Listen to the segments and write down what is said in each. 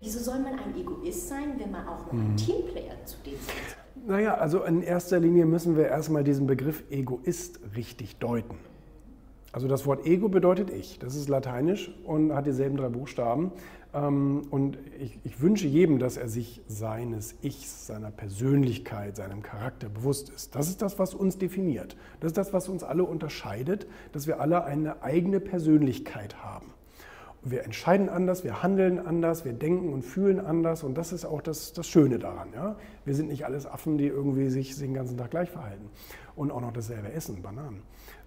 Wieso soll man ein Egoist sein, wenn man auch noch ein mhm. Teamplayer zu dem ist? Naja, also in erster Linie müssen wir erstmal diesen Begriff Egoist richtig deuten. Also das Wort Ego bedeutet ich. Das ist lateinisch und hat dieselben drei Buchstaben. Ähm, und ich, ich, wünsche jedem, dass er sich seines Ichs, seiner Persönlichkeit, seinem Charakter bewusst ist. Das ist das, was uns definiert. Das ist das, was uns alle unterscheidet, dass wir alle eine eigene Persönlichkeit haben. Wir entscheiden anders, wir handeln anders, wir denken und fühlen anders und das ist auch das, das Schöne daran. Ja? Wir sind nicht alles Affen, die irgendwie sich den ganzen Tag gleich verhalten und auch noch dasselbe essen, Bananen.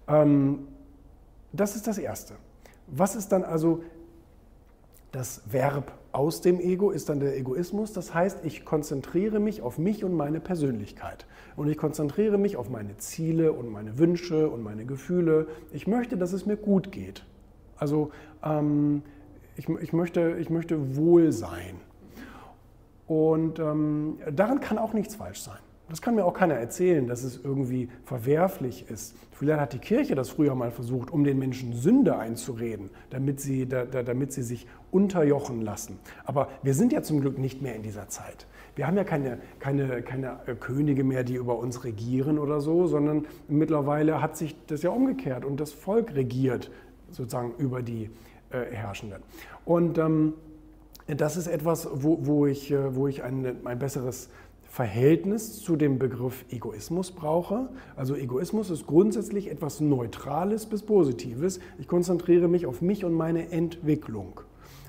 Ähm, das ist das Erste. Was ist dann also das Verb aus dem Ego ist dann der Egoismus. Das heißt, ich konzentriere mich auf mich und meine Persönlichkeit. Und ich konzentriere mich auf meine Ziele und meine Wünsche und meine Gefühle. Ich möchte, dass es mir gut geht. Also ähm, ich, ich, möchte, ich möchte wohl sein. Und ähm, daran kann auch nichts falsch sein. Das kann mir auch keiner erzählen, dass es irgendwie verwerflich ist. Vielleicht hat die Kirche das früher mal versucht, um den Menschen Sünde einzureden, damit sie, da, da, damit sie sich unterjochen lassen. Aber wir sind ja zum Glück nicht mehr in dieser Zeit. Wir haben ja keine, keine, keine äh, Könige mehr, die über uns regieren oder so, sondern mittlerweile hat sich das ja umgekehrt und das Volk regiert sozusagen über die äh, Herrschenden. Und ähm, das ist etwas, wo, wo ich, äh, wo ich ein, ein besseres Verhältnis zu dem Begriff Egoismus brauche. Also Egoismus ist grundsätzlich etwas Neutrales bis Positives. Ich konzentriere mich auf mich und meine Entwicklung.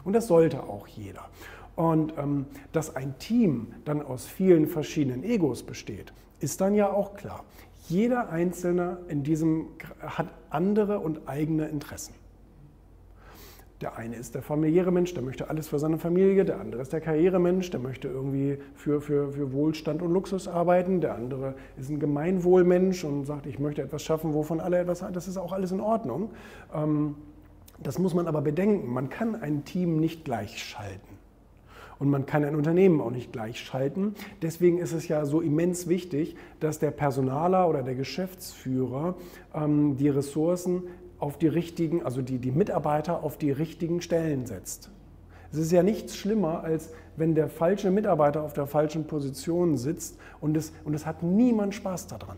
Und das sollte auch jeder. Und ähm, dass ein Team dann aus vielen verschiedenen Egos besteht, ist dann ja auch klar. Jeder Einzelne in diesem hat andere und eigene Interessen. Der eine ist der familiäre Mensch, der möchte alles für seine Familie. Der andere ist der Karrieremensch, der möchte irgendwie für, für, für Wohlstand und Luxus arbeiten. Der andere ist ein Gemeinwohlmensch und sagt, ich möchte etwas schaffen, wovon alle etwas haben. Das ist auch alles in Ordnung. Ähm, das muss man aber bedenken. Man kann ein Team nicht gleichschalten. Und man kann ein Unternehmen auch nicht gleichschalten. Deswegen ist es ja so immens wichtig, dass der Personaler oder der Geschäftsführer ähm, die Ressourcen auf die richtigen, also die, die Mitarbeiter auf die richtigen Stellen setzt. Es ist ja nichts schlimmer, als wenn der falsche Mitarbeiter auf der falschen Position sitzt und es, und es hat niemand Spaß daran.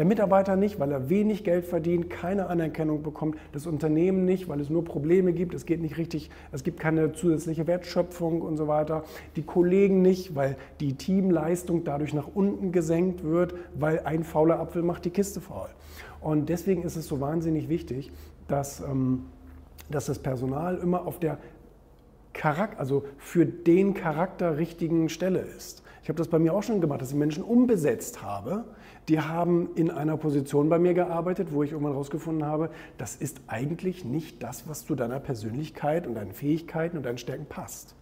Der Mitarbeiter nicht, weil er wenig Geld verdient, keine Anerkennung bekommt, das Unternehmen nicht, weil es nur Probleme gibt, es geht nicht richtig, es gibt keine zusätzliche Wertschöpfung und so weiter. Die Kollegen nicht, weil die Teamleistung dadurch nach unten gesenkt wird, weil ein fauler Apfel macht die Kiste faul. Und deswegen ist es so wahnsinnig wichtig, dass, ähm, dass das Personal immer auf der Charakter, also für den Charakter richtigen Stelle ist. Ich habe das bei mir auch schon gemacht, dass ich Menschen umbesetzt habe. Die haben in einer Position bei mir gearbeitet, wo ich irgendwann herausgefunden habe, das ist eigentlich nicht das, was zu deiner Persönlichkeit und deinen Fähigkeiten und deinen Stärken passt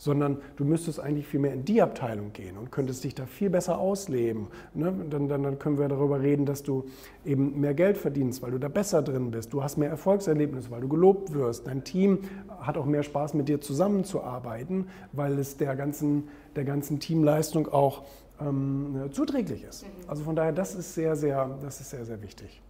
sondern du müsstest eigentlich viel mehr in die Abteilung gehen und könntest dich da viel besser ausleben. Ne? Dann, dann, dann können wir darüber reden, dass du eben mehr Geld verdienst, weil du da besser drin bist. Du hast mehr Erfolgserlebnisse, weil du gelobt wirst. Dein Team hat auch mehr Spaß, mit dir zusammenzuarbeiten, weil es der ganzen, der ganzen Teamleistung auch ähm, zuträglich ist. Mhm. Also von daher, das ist sehr, sehr, das ist sehr, sehr wichtig.